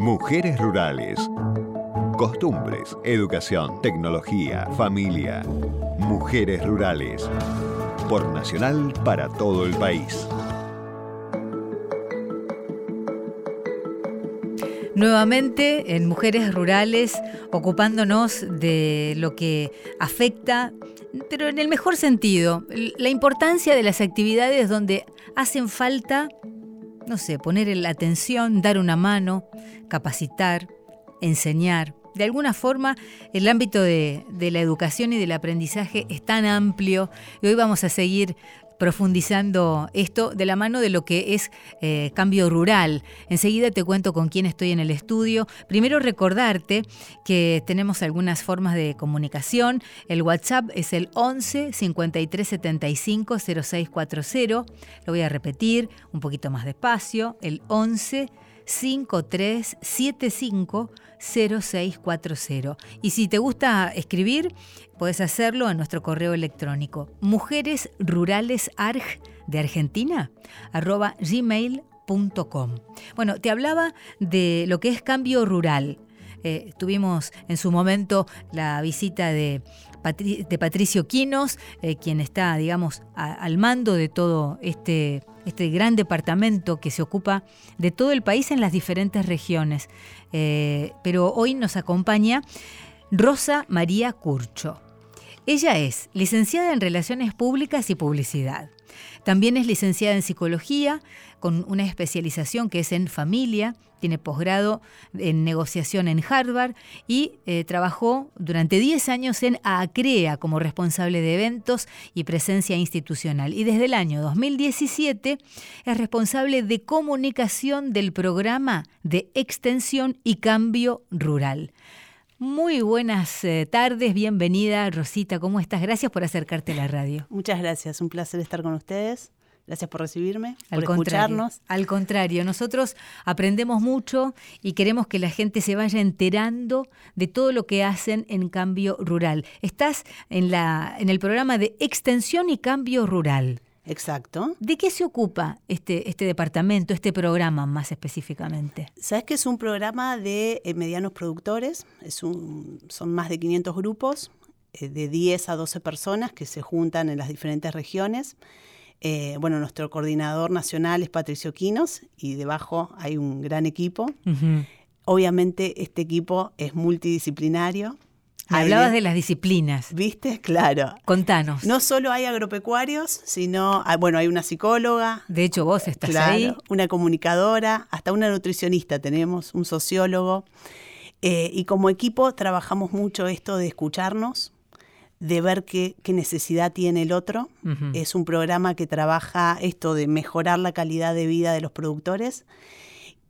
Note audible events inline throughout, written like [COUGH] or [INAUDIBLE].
Mujeres rurales. Costumbres, educación, tecnología, familia. Mujeres rurales. Por Nacional para todo el país. Nuevamente en Mujeres Rurales, ocupándonos de lo que afecta, pero en el mejor sentido, la importancia de las actividades donde hacen falta, no sé, poner la atención, dar una mano, capacitar, enseñar. De alguna forma, el ámbito de, de, la educación y del aprendizaje es tan amplio y hoy vamos a seguir profundizando esto de la mano de lo que es eh, cambio rural. Enseguida te cuento con quién estoy en el estudio. Primero recordarte que tenemos algunas formas de comunicación. El WhatsApp es el 11 53 75 0640. Lo voy a repetir un poquito más despacio. El 11 5375 0640. Y si te gusta escribir, puedes hacerlo en nuestro correo electrónico mujeresruralesarg de Argentina arroba gmail.com. Bueno, te hablaba de lo que es cambio rural. Eh, tuvimos en su momento la visita de, de Patricio Quinos, eh, quien está, digamos, al mando de todo este este gran departamento que se ocupa de todo el país en las diferentes regiones. Eh, pero hoy nos acompaña Rosa María Curcho. Ella es licenciada en Relaciones Públicas y Publicidad. También es licenciada en Psicología, con una especialización que es en familia, tiene posgrado en negociación en Harvard y eh, trabajó durante 10 años en ACREA como responsable de eventos y presencia institucional. Y desde el año 2017 es responsable de comunicación del programa de extensión y cambio rural. Muy buenas eh, tardes, bienvenida Rosita, ¿cómo estás? Gracias por acercarte a la radio. Muchas gracias, un placer estar con ustedes. Gracias por recibirme, al por escucharnos. Al contrario, nosotros aprendemos mucho y queremos que la gente se vaya enterando de todo lo que hacen en Cambio Rural. Estás en, la, en el programa de Extensión y Cambio Rural. Exacto. ¿De qué se ocupa este, este departamento, este programa más específicamente? Sabes que es un programa de eh, medianos productores, es un, son más de 500 grupos, eh, de 10 a 12 personas que se juntan en las diferentes regiones. Eh, bueno, nuestro coordinador nacional es Patricio Quinos y debajo hay un gran equipo. Obviamente este equipo es multidisciplinario, hablabas de las disciplinas. ¿Viste? Claro. Contanos. No solo hay agropecuarios, sino, ah, bueno, hay una psicóloga. De hecho, vos estás ahí. Una comunicadora, hasta una nutricionista tenemos, un sociólogo. Eh, y como equipo trabajamos mucho esto de escucharnos, de ver qué, necesidad tiene el otro. Es un programa que trabaja esto de mejorar la calidad de vida de los productores.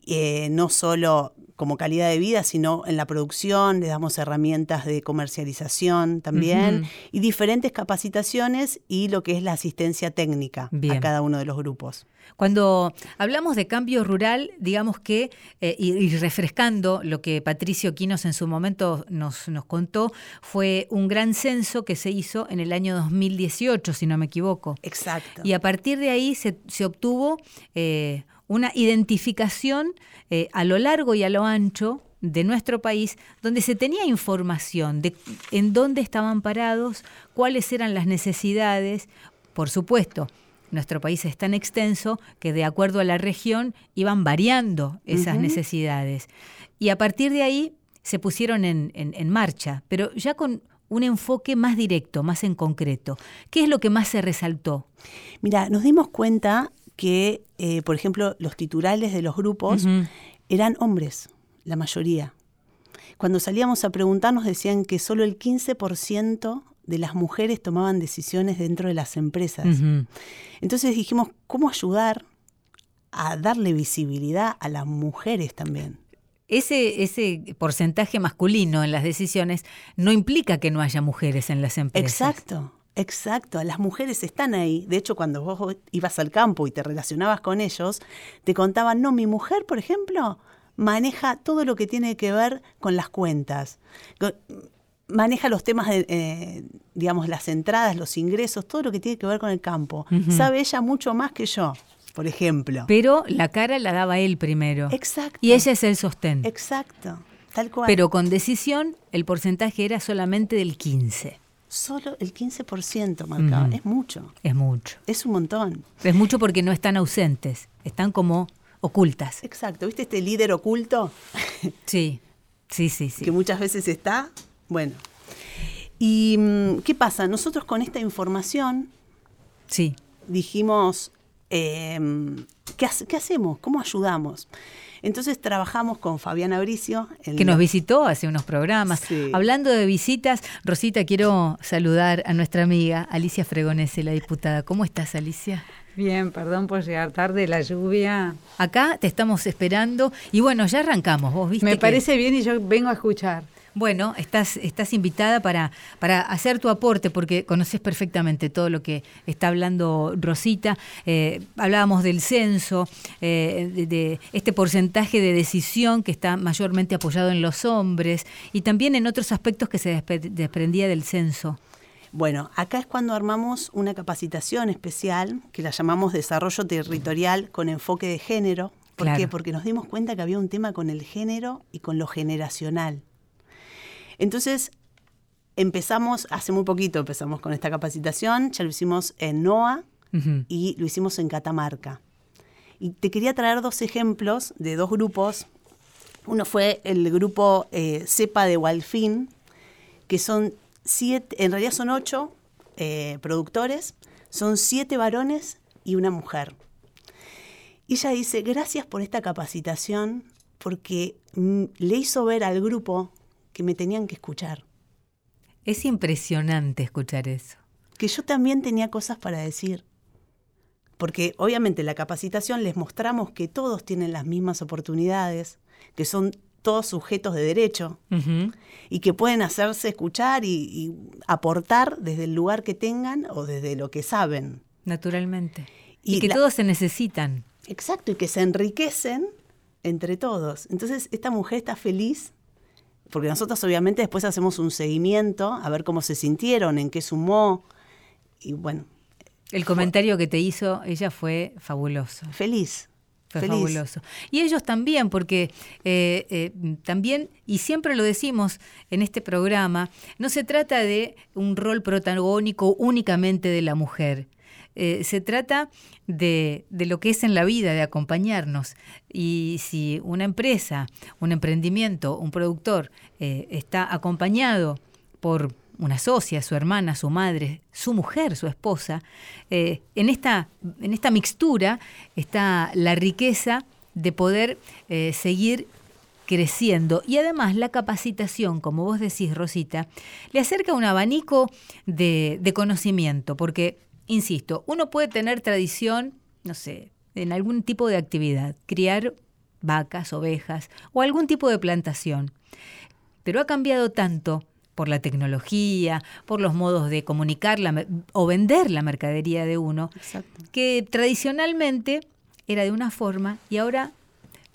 Eh, no solo como calidad de vida, sino en la producción, le damos herramientas de comercialización también y diferentes capacitaciones y lo que es la asistencia técnica a cada uno de los grupos. Cuando hablamos de cambio rural, digamos que, eh, y, refrescando lo que Patricio Quinos en su momento nos, nos contó, fue un gran censo que se hizo en el año 2018, si no me equivoco. Exacto. Y a partir de ahí se, se obtuvo eh, una identificación eh, a lo largo y a lo ancho de nuestro país, donde se tenía información de en dónde estaban parados, cuáles eran las necesidades. Por supuesto, nuestro país es tan extenso que de acuerdo a la región iban variando esas necesidades. Y a partir de ahí se pusieron en, en marcha, pero ya con un enfoque más directo, más en concreto. ¿Qué es lo que más se resaltó? Mira, nos dimos cuenta que, eh, por ejemplo, los titulares de los grupos eran hombres, la mayoría. Cuando salíamos a preguntarnos decían que solo el 15% de las mujeres tomaban decisiones dentro de las empresas. Entonces dijimos, ¿cómo ayudar a darle visibilidad a las mujeres también? Ese, ese porcentaje masculino en las decisiones no implica que no haya mujeres en las empresas. Exacto. Exacto, las mujeres están ahí. De hecho, cuando vos ibas al campo y te relacionabas con ellos, te contaban, no, mi mujer, por ejemplo, maneja todo lo que tiene que ver con las cuentas. Maneja los temas de, eh, digamos, las entradas, los ingresos, todo lo que tiene que ver con el campo. Sabe ella mucho más que yo. por ejemplo. Pero la cara la daba él primero. Exacto. Y ella es el sostén. Exacto, tal cual. Pero con decisión el porcentaje era solamente del 15. Solo el 15% marcaba. Es mucho. Es mucho. Es un montón. Es mucho porque no están ausentes, están como ocultas. Exacto. ¿Viste este líder oculto [LAUGHS] Sí, sí, sí, sí. que muchas veces está? Bueno. ¿Y mm, qué pasa? Nosotros con esta información Sí, dijimos, em, ¿qué, hace- qué hacemos? ¿Cómo ayudamos? Entonces trabajamos con Fabiana Bricio. que nos visitó hace unos programas. Sí. Hablando de visitas, Rosita, quiero saludar a nuestra amiga Alicia Fregonese, la diputada. ¿Cómo estás, Alicia? Bien, perdón por llegar tarde, la lluvia. Acá te estamos esperando y bueno, ya arrancamos. Vos viste Me que- parece bien y yo vengo a escuchar. Bueno, estás, estás invitada para, para hacer tu aporte porque conoces perfectamente todo lo que está hablando Rosita. Eh, hablábamos del censo, eh, de, de este porcentaje de decisión que está mayormente apoyado en los hombres y también en otros aspectos que se desprendía del censo. Bueno, acá es cuando armamos una capacitación especial que la llamamos Desarrollo Territorial con enfoque de género. ¿Por Claro. qué? Porque nos dimos cuenta que había un tema con el género y con lo generacional. Entonces, empezamos, hace muy poquito empezamos con esta capacitación, ya lo hicimos en NOA y lo hicimos en Catamarca. Y te quería traer dos ejemplos de dos grupos. Uno fue el grupo eh, CEPA de Walfin, que son siete, en realidad son ocho eh, productores, son siete varones y una mujer. Y ella dice, gracias por esta capacitación, porque mm, le hizo ver al grupo que me tenían que escuchar, Es impresionante escuchar eso. que yo también tenía cosas para decir. Porque obviamente en la capacitación les mostramos que todos tienen las mismas oportunidades, que son todos sujetos de derecho, y que pueden hacerse escuchar y, y aportar desde el lugar que tengan o desde lo que saben. Naturalmente. Y, Y que la- todos se necesitan. Exacto, y que se enriquecen entre todos. Entonces, esta mujer está feliz, porque nosotros obviamente después hacemos un seguimiento a ver cómo se sintieron, en qué sumó, y bueno, El comentario que te hizo ella fue fabuloso. feliz. Fue feliz. fabuloso. Y ellos también, porque eh, eh, también, y siempre lo decimos en este programa, no se trata de un rol protagónico únicamente de la mujer. Eh, se trata de, de lo que es en la vida, de acompañarnos. Y si una empresa, un emprendimiento, un productor eh, está acompañado por una socia, su hermana, su madre, su mujer, su esposa, eh, en, esta, en esta mixtura está la riqueza de poder seguir creciendo. Y además la capacitación, como vos decís, Rosita, le acerca un abanico de, de conocimiento, porque, insisto, uno puede tener tradición, no sé, en algún tipo de actividad, criar vacas, ovejas o algún tipo de plantación. Pero ha cambiado tanto por la tecnología, por los modos de comunicar la o vender la mercadería de uno, Exacto. que tradicionalmente era de una forma y ahora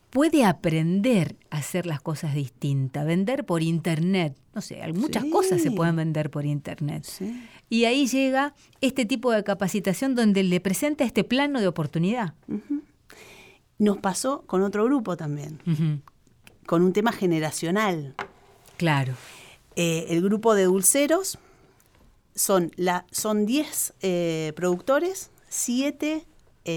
puede aprender a hacer las cosas distintas, vender por internet. No sé, muchas Sí. cosas se pueden vender por internet. Sí. Y ahí llega este tipo de capacitación donde le presenta este plano de oportunidad. Nos pasó con otro grupo también, con un tema generacional. Claro. Eh, el grupo de dulceros son, la, son 10 eh, productores, 7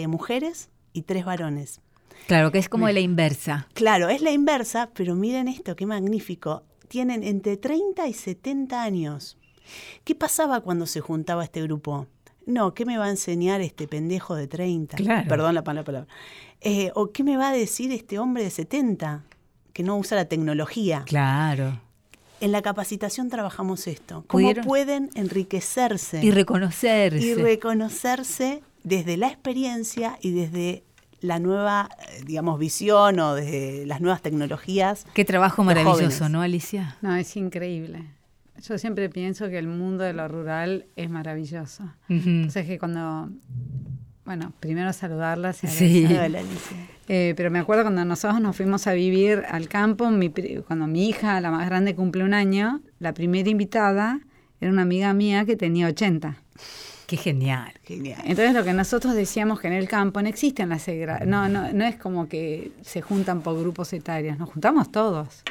mujeres y 3 varones. Claro, que es como la inversa. Claro, es la inversa, pero miren esto, qué magnífico. Tienen entre 30 y 70 años. ¿Qué pasaba cuando se juntaba este grupo? No, ¿qué me va a enseñar este pendejo de 30? Claro. Perdón la pa- la palabra. Eh, ¿O qué me va a decir este hombre de 70 que no usa la tecnología? Claro. En la capacitación trabajamos esto. ¿Cómo ¿Pudieron? pueden enriquecerse Y reconocerse. y reconocerse desde la experiencia y desde la nueva, eh, digamos, visión o desde las nuevas tecnologías? Qué trabajo Los maravilloso. ¿no, Alicia? No, es increíble. Yo siempre pienso que el mundo de lo rural es maravilloso. Entonces que cuando, bueno, primero saludarlas. y Sí. agradecer. Hola, Alicia. Eh, pero me acuerdo cuando nosotros nos fuimos a vivir al campo, mi cuando mi hija, la más grande, cumple un año, la primera invitada era una amiga mía que tenía 80. Qué genial. Genial. Entonces lo que nosotros decíamos que en el campo no existen las no, no, no es como que se juntan por grupos etarios, nos juntamos todos.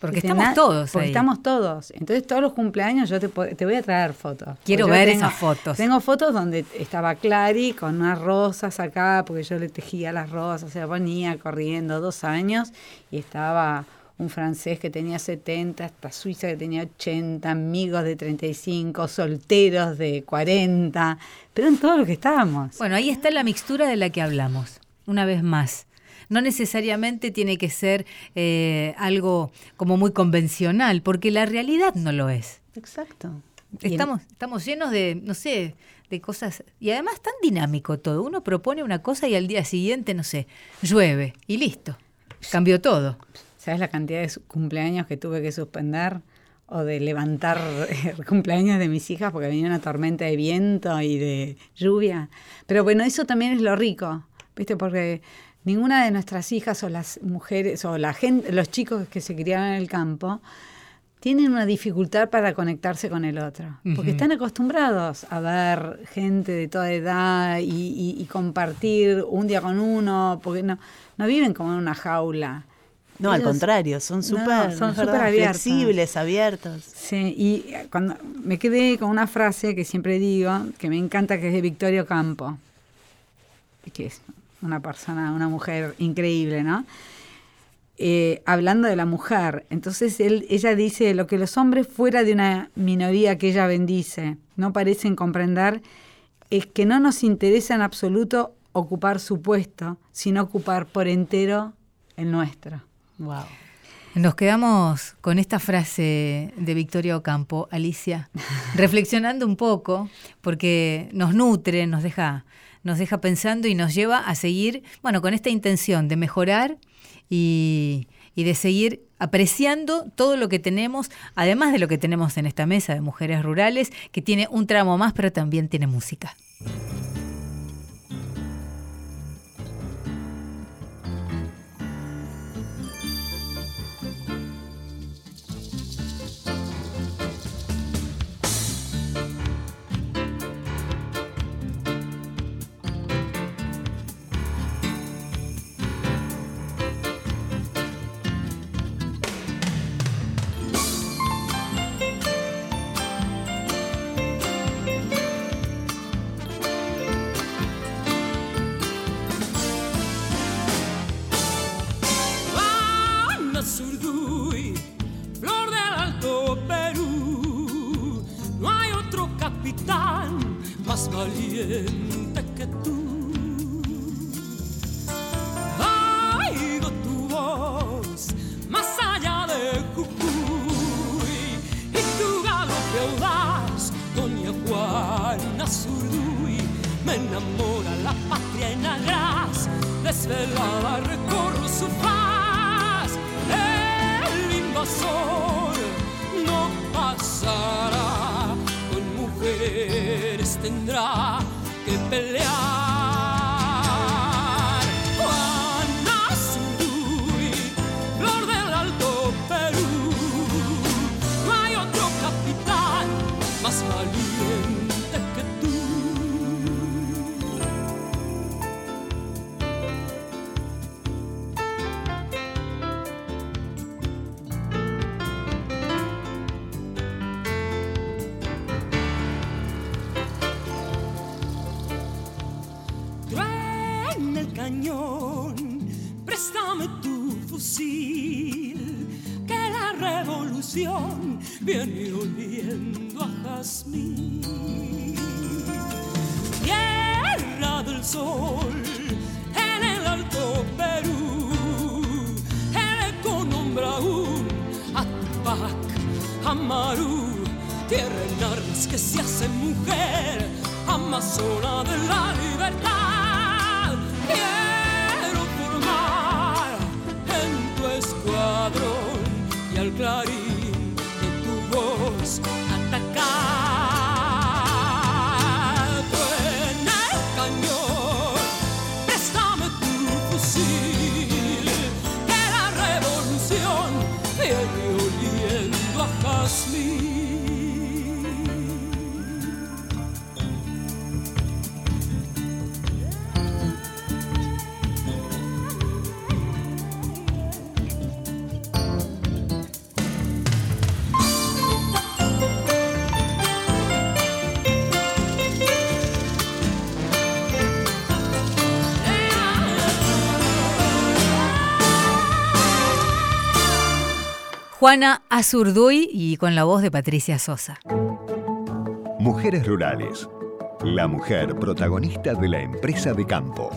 Porque estamos na- todos Porque ahí. estamos todos. Entonces todos los cumpleaños yo te, te voy a traer fotos. Quiero ver esas fotos. Tengo fotos donde estaba Clary con unas rosas acá, porque yo le tejía las rosas, se la ponía corriendo dos años, y estaba un francés que tenía 70, esta suiza que tenía 80, amigos de 35, solteros de 40, pero en todo lo que estábamos. Bueno, ahí está la mixtura de la que hablamos, una vez más. No necesariamente tiene que ser eh, algo como muy convencional, porque la realidad no lo es. Exacto. Estamos, estamos llenos de, no sé, de cosas. Y además tan dinámico todo. Uno propone una cosa y al día siguiente, no sé, llueve y listo. Cambió todo. ¿Sabes la cantidad de cumpleaños que tuve que suspender? O de levantar eh, [LAUGHS] cumpleaños de mis hijas porque venía una tormenta de viento y de lluvia. Pero bueno, eso también es lo rico, ¿viste? Porque ninguna de nuestras hijas o las mujeres o la gente, los chicos que se criaron en el campo tienen una dificultad para conectarse con el otro, porque están acostumbrados a ver gente de toda edad y, y- y compartir un día con uno, porque no, no viven como en una jaula. No, al contrario, son No, súper abiertos. flexibles, abiertos. Sí, y cuando me quedé con una frase que siempre digo, que me encanta, que es de Victorio Campo, que es una persona, una mujer increíble, ¿no? Eh, hablando de la mujer, entonces él, ella dice, lo que los hombres fuera de una minoría que ella bendice no parecen comprender es que no nos interesa en absoluto ocupar su puesto, sino ocupar por entero el nuestro. Wow. Nos quedamos con esta frase de Victoria Ocampo, Alicia, [LAUGHS] reflexionando un poco, porque nos nutre, nos deja, nos deja pensando y nos lleva a seguir, bueno, con esta intención de mejorar y, y de seguir apreciando todo lo que tenemos, además de lo que tenemos en esta mesa de mujeres rurales, que tiene un tramo más, pero también tiene música. Que se hace mujer, amazona de la libertad. Quiero formar en tu escuadrón y al clarín de tu voz Juana Azurduy y con la voz de Patricia Sosa. Mujeres Rurales. La mujer protagonista de la empresa de campo.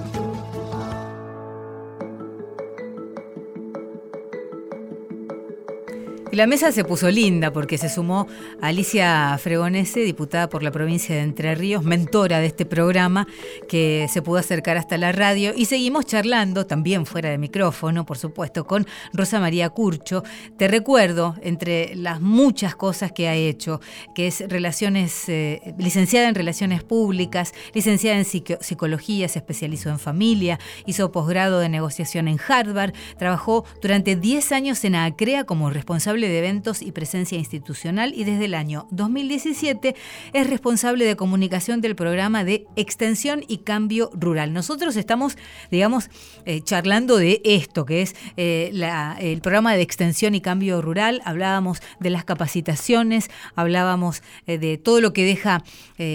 Y la mesa se puso linda porque se sumó Alicia Fregonese, diputada por la provincia de Entre Ríos, mentora de este programa, que se pudo acercar hasta la radio. Y seguimos charlando, también fuera de micrófono, por supuesto, con Rosa María Curcho. Te recuerdo, entre las muchas cosas que ha hecho, que es relaciones, eh, licenciada en Relaciones Públicas, licenciada en Psicología, se especializó en familia, hizo posgrado de negociación en Harvard, trabajó durante 10 años en ACREA como responsable de eventos y presencia institucional y desde el año 2017 es responsable de comunicación del programa de extensión y cambio rural. Nosotros estamos, digamos, eh, charlando de esto, que es eh, el programa de extensión y cambio rural. Hablábamos de las capacitaciones, hablábamos eh, de todo lo que deja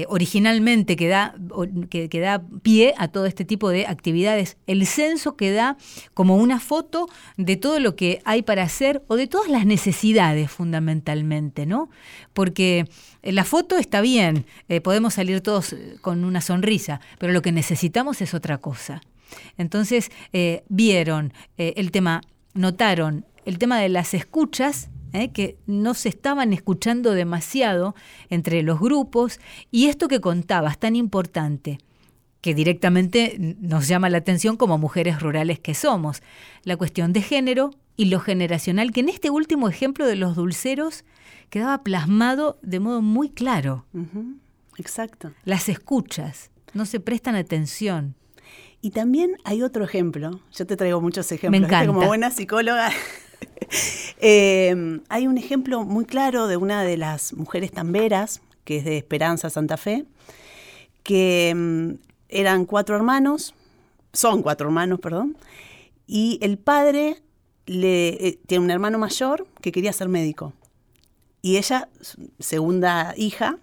originalmente, que da, que, que da pie a todo este tipo de actividades. El censo que da como una foto de todo lo que hay para hacer o de todas las necesidades fundamentalmente, ¿no? Porque eh, la foto está bien, eh, podemos salir todos eh, con una sonrisa, pero lo que necesitamos es otra cosa. Entonces, vieron el tema, notaron el tema de las escuchas, que no se estaban escuchando demasiado entre los grupos, y esto que contabas, tan importante, que directamente nos llama la atención como mujeres rurales que somos, la cuestión de género, y lo generacional, que en este último ejemplo de los dulceros quedaba plasmado de modo muy claro. Exacto. Las escuchas, no se prestan atención. Y también hay otro ejemplo, yo te traigo muchos ejemplos, Me encanta. como buena psicóloga. [LAUGHS] Eh, hay un ejemplo muy claro de una de las mujeres tamberas, que es de Esperanza Santa Fe, que mm, eran cuatro hermanos, son cuatro hermanos, perdón, y el padre le, eh, tiene un hermano mayor que quería ser médico. Y ella, segunda hija,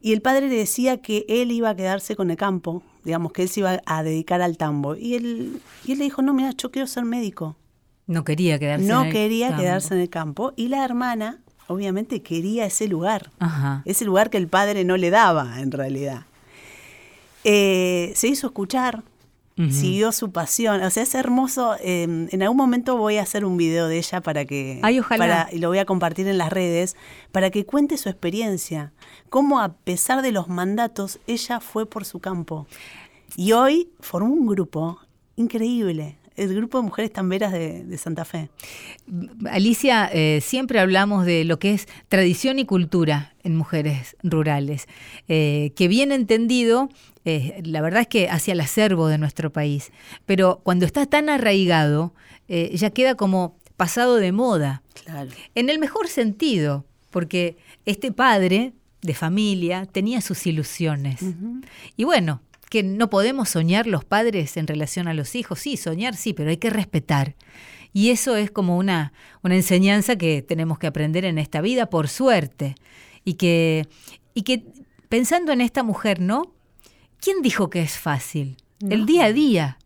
y el padre le decía que él iba a quedarse con el campo, digamos, que él se iba a dedicar al tambo. Y él, y él le dijo, no, mira, yo quiero ser médico. No quería quedarse no en el quería quedarse en el campo. Y la hermana, obviamente, quería ese lugar. Ese lugar que el padre no le daba, en realidad. Eh, se hizo escuchar, siguió su pasión. O sea, es hermoso. Em, en algún momento voy a hacer un video de ella para que. y lo voy a compartir en las redes, para que cuente su experiencia. Cómo, a pesar de los mandatos, ella fue por su campo. Y hoy formó un grupo increíble el grupo de mujeres tamberas de, de Santa Fe. Alicia, eh, siempre hablamos de lo que es tradición y cultura en mujeres rurales, eh, que bien entendido, eh, la verdad es que hacia el acervo de nuestro país, pero cuando está tan arraigado, ya queda como pasado de moda. Claro. En el mejor sentido, porque este padre de familia tenía sus ilusiones. Y bueno, que no podemos soñar los padres en relación a los hijos. Sí, soñar sí, pero hay que respetar. Y eso es como una, una enseñanza que tenemos que aprender en esta vida, por suerte. Y que, y que pensando en esta mujer, ¿no? ¿Quién dijo que es fácil? El día a día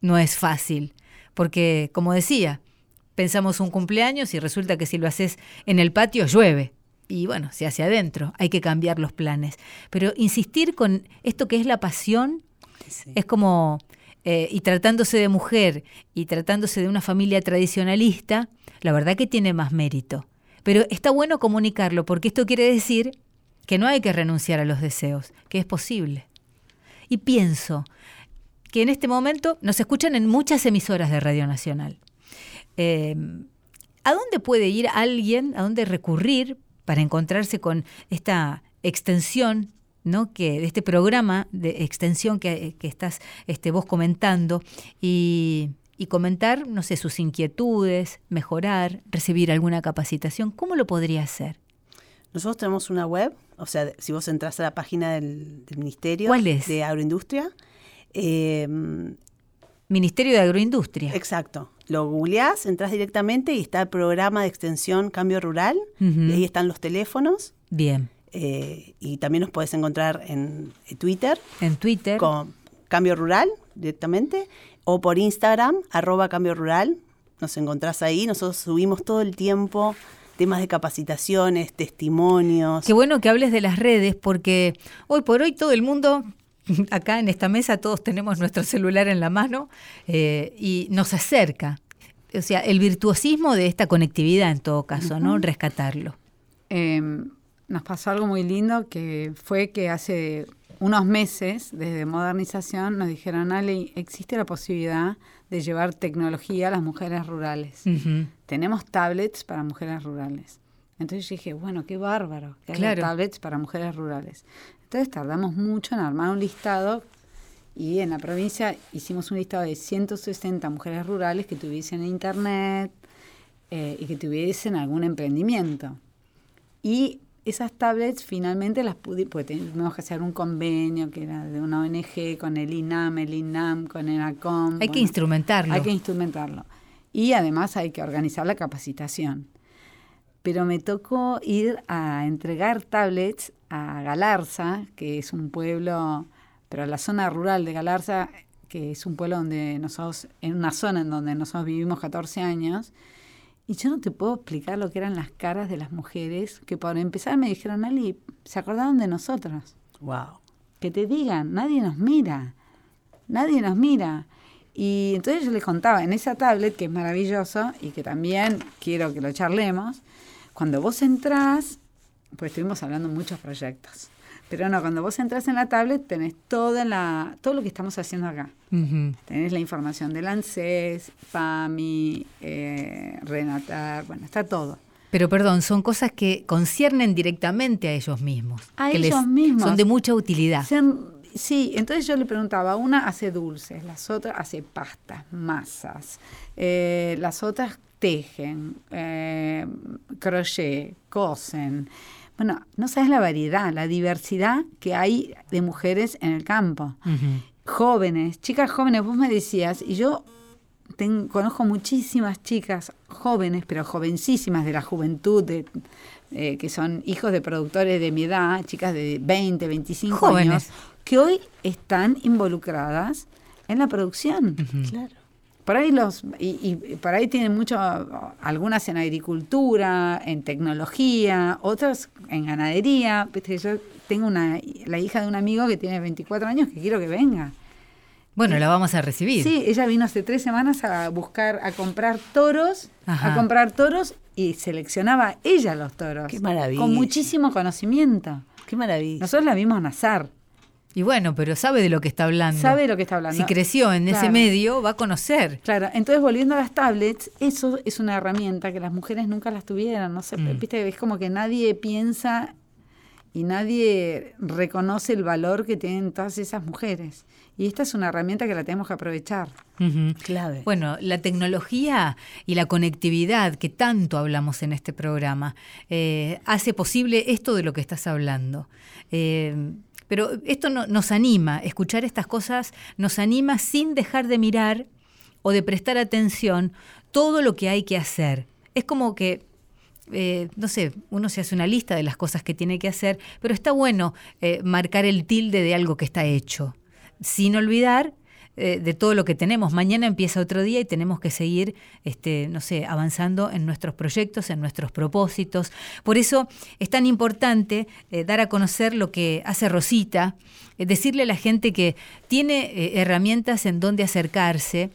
no es fácil. Porque, como decía, pensamos un cumpleaños y resulta que si lo haces en el patio llueve y bueno, se hace adentro, hay que cambiar los planes. Pero insistir con esto que es la pasión es como, eh, y tratándose de mujer y tratándose de una familia tradicionalista, la verdad que tiene más mérito. Pero está bueno comunicarlo porque esto quiere decir que no hay que renunciar a los deseos, que es posible. Y pienso que en este momento nos escuchan en muchas emisoras de Radio Nacional. Eh, ¿A dónde puede ir alguien, a dónde recurrir para encontrarse con esta extensión ¿no? que, de este programa de extensión que, estás este, vos comentando y, comentar, no sé, sus inquietudes, mejorar, recibir alguna capacitación, ¿cómo lo podría hacer? Nosotros tenemos una web, o sea, si vos entras a la página del, Ministerio de Agroindustria. Eh, Ministerio de Agroindustria. Exacto. Lo googleás, entras directamente y está el programa de extensión Cambio Rural. Y ahí están los teléfonos. Bien. Eh, y también nos puedes encontrar en Twitter. En Twitter. Con Cambio Rural directamente. O por Instagram, arroba Cambio Rural. nos encontrás ahí. Nosotros subimos todo el tiempo temas de capacitaciones, testimonios. Qué bueno que hables de las redes porque hoy por hoy todo el mundo, [LAUGHS] acá en esta mesa todos tenemos nuestro celular en la mano eh, y nos acerca. O sea, el virtuosismo de esta conectividad en todo caso, ¿no? Rescatarlo. Eh, nos pasó algo muy lindo que fue que hace unos meses, desde Modernización, nos dijeron, Ale, existe la posibilidad de llevar tecnología a las mujeres rurales. Tenemos tablets para mujeres rurales. Entonces dije, bueno, qué bárbaro que Claro. tablets para mujeres rurales. Entonces tardamos mucho en armar un listado y en la provincia hicimos un listado de 160 mujeres rurales que tuviesen internet eh, y que tuviesen algún emprendimiento. Y esas tablets finalmente las pudimos, porque teníamos que hacer un convenio que era de una ONG con el INAM, el INAM, con el ACOM. Hay que bueno, instrumentarlo. Hay que instrumentarlo. Y además hay que organizar la capacitación. Pero me tocó ir a entregar tablets a Galarza, que es un pueblo, pero la zona rural de Galarza, que es un pueblo donde nosotros, en una zona en donde nosotros vivimos 14 años, y yo no te puedo explicar lo que eran las caras de las mujeres, que por empezar me dijeron, Ali, se acordaron de nosotros Wow. que te digan, nadie nos mira, nadie nos mira. Y entonces yo les contaba, en esa tablet, que es maravilloso y que también quiero que lo charlemos, cuando vos entrás, pues estuvimos hablando de muchos proyectos, pero no, cuando vos entras en la tablet tenés toda la, todo lo que estamos haciendo acá. Ujú. Tenés la información del ANSES, PAMI, eh, Renatar, bueno, está todo. Pero perdón, son cosas que conciernen directamente a ellos mismos. A que ellos mismos. Son de mucha utilidad. Sí, entonces yo le preguntaba, una hace dulces, las otras hace pastas, masas, eh, las otras tejen, eh, crochet, cosen. Bueno, no sabes la variedad, la diversidad que hay de mujeres en el campo. Jóvenes, chicas jóvenes, vos me decías, y yo ten- conozco muchísimas chicas jóvenes, pero jovencísimas de la juventud, de, eh, que son hijos de productores de mi edad, chicas de 20, 25 Jóvenes. años, que hoy están involucradas en la producción. Claro. Por ahí los y, y por ahí tienen mucho algunas en agricultura, en tecnología, otras en ganadería. Viste, Yo tengo una la hija de un amigo que tiene 24 años que quiero que venga. Bueno, la vamos a recibir. Sí, ella vino hace tres semanas a buscar, a comprar toros, Ajá. a comprar toros y seleccionaba ella los toros. Qué maravilla. Con muchísimo conocimiento. Qué maravilla. Nosotros la vimos nacer. Y bueno, pero sabe de lo que está hablando. Sabe de lo que está hablando. Si creció en ese medio, va a conocer. Claro, entonces volviendo a las tablets, eso es una herramienta que las mujeres nunca las tuvieran, no sé, Mm. viste, es como que nadie piensa y nadie reconoce el valor que tienen todas esas mujeres. Y esta es una herramienta que la tenemos que aprovechar. Clave. Bueno, la tecnología y la conectividad que tanto hablamos en este programa eh, hace posible esto de lo que estás hablando. Eh, pero esto no- nos anima, escuchar estas cosas nos anima sin dejar de mirar o de prestar atención todo lo que hay que hacer. Es como que eh, no sé, uno se hace una lista de las cosas que tiene que hacer, pero está bueno eh, marcar el tilde de algo que está hecho, sin olvidar eh, de todo lo que tenemos. Mañana empieza otro día y tenemos que seguir, este, no sé, avanzando en nuestros proyectos, en nuestros propósitos. Por eso es tan importante eh, dar a conocer lo que hace Rosita, eh, decirle a la gente que tiene herramientas en donde acercarse,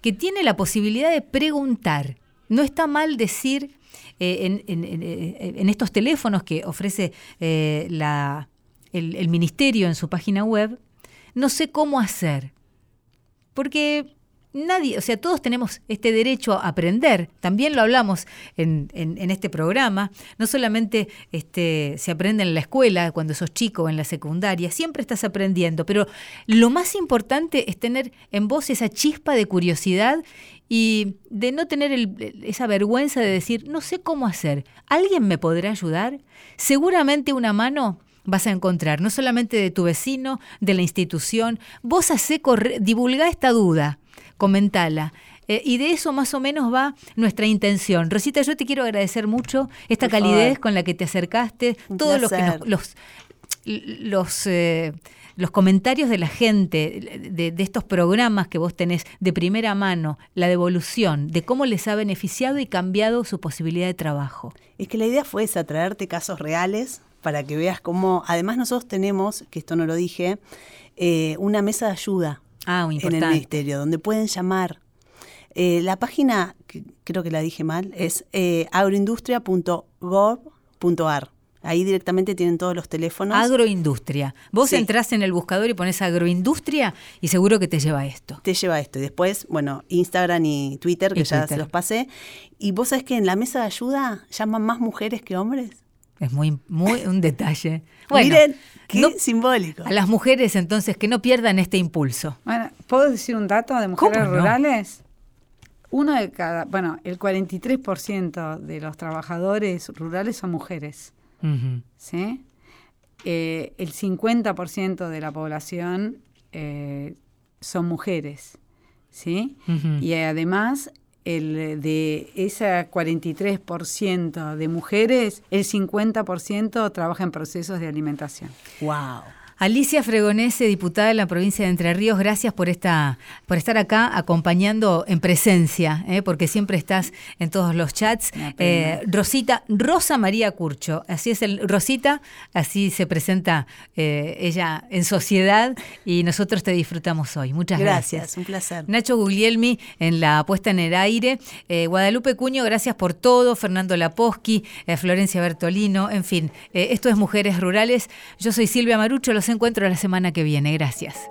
que tiene la posibilidad de preguntar. No está mal decir en, en- estos teléfonos que ofrece la- el ministerio en su página web, no sé cómo hacer. Porque nadie, o sea, todos tenemos este derecho a aprender. También lo hablamos en, este programa. No solamente este, se aprende en la escuela cuando sos chico en la secundaria, siempre estás aprendiendo. Pero lo más importante es tener en vos esa chispa de curiosidad y de no tener esa vergüenza de decir, no sé cómo hacer. ¿Alguien me podrá ayudar? Seguramente una mano vas a encontrar, no solamente de tu vecino, de la institución. Vos hacé corre- divulgá esta duda, comentala. Eh, y de eso más o menos va nuestra intención. Rosita, yo te quiero agradecer mucho esta Por favor. calidez con la que te acercaste, Un todos los que nos- los los, eh, los comentarios de la gente, de, de estos programas que vos tenés de primera mano, la devolución, de cómo les ha beneficiado y cambiado su posibilidad de trabajo. Es que la idea fue esa, traerte casos reales para que veas cómo, además nosotros tenemos, que esto no lo dije, eh, una mesa de ayuda Ah, en el ministerio, donde pueden llamar. Eh, la página, que creo que la dije mal, es eh, agroindustria.gov.ar. Ahí directamente tienen todos los teléfonos. Agroindustria. Vos Sí. entrás en el buscador y pones agroindustria y seguro que te lleva a esto. te lleva esto. Y después, bueno, Instagram y Twitter, que Y ya Twitter. se los pasé. Y vos sabés que en la mesa de ayuda llaman más mujeres que hombres. Es muy, muy un detalle. [LAUGHS] Bueno, Miren, qué no- simbólico. a las mujeres entonces que no pierdan este impulso. Bueno, ¿puedo decir un dato de mujeres rurales? Uno de cada, bueno, el 43% de los trabajadores rurales son mujeres. ¿sí? Eh, el 50% de la población eh, son mujeres, ¿sí? Y además, el de ese 43% de mujeres, el 50% trabaja en procesos de alimentación. Wow. Alicia Fregonese, diputada de la provincia de Entre Ríos, gracias por esta, por estar acá acompañando en presencia, ¿eh? porque siempre estás en todos los chats. Eh, Rosita, Rosa María Curcho, así es el Rosita, así se presenta eh, ella en sociedad y nosotros te disfrutamos hoy. Muchas gracias. Gracias, un placer. Nacho Guglielmi en la puesta en el aire. Guadalupe Cuño, gracias por todo. Fernando Laposky, eh, Florencia Bertolino, en fin, esto es Mujeres Rurales. Yo soy Silvia Marucho, encuentro la semana que viene. Gracias.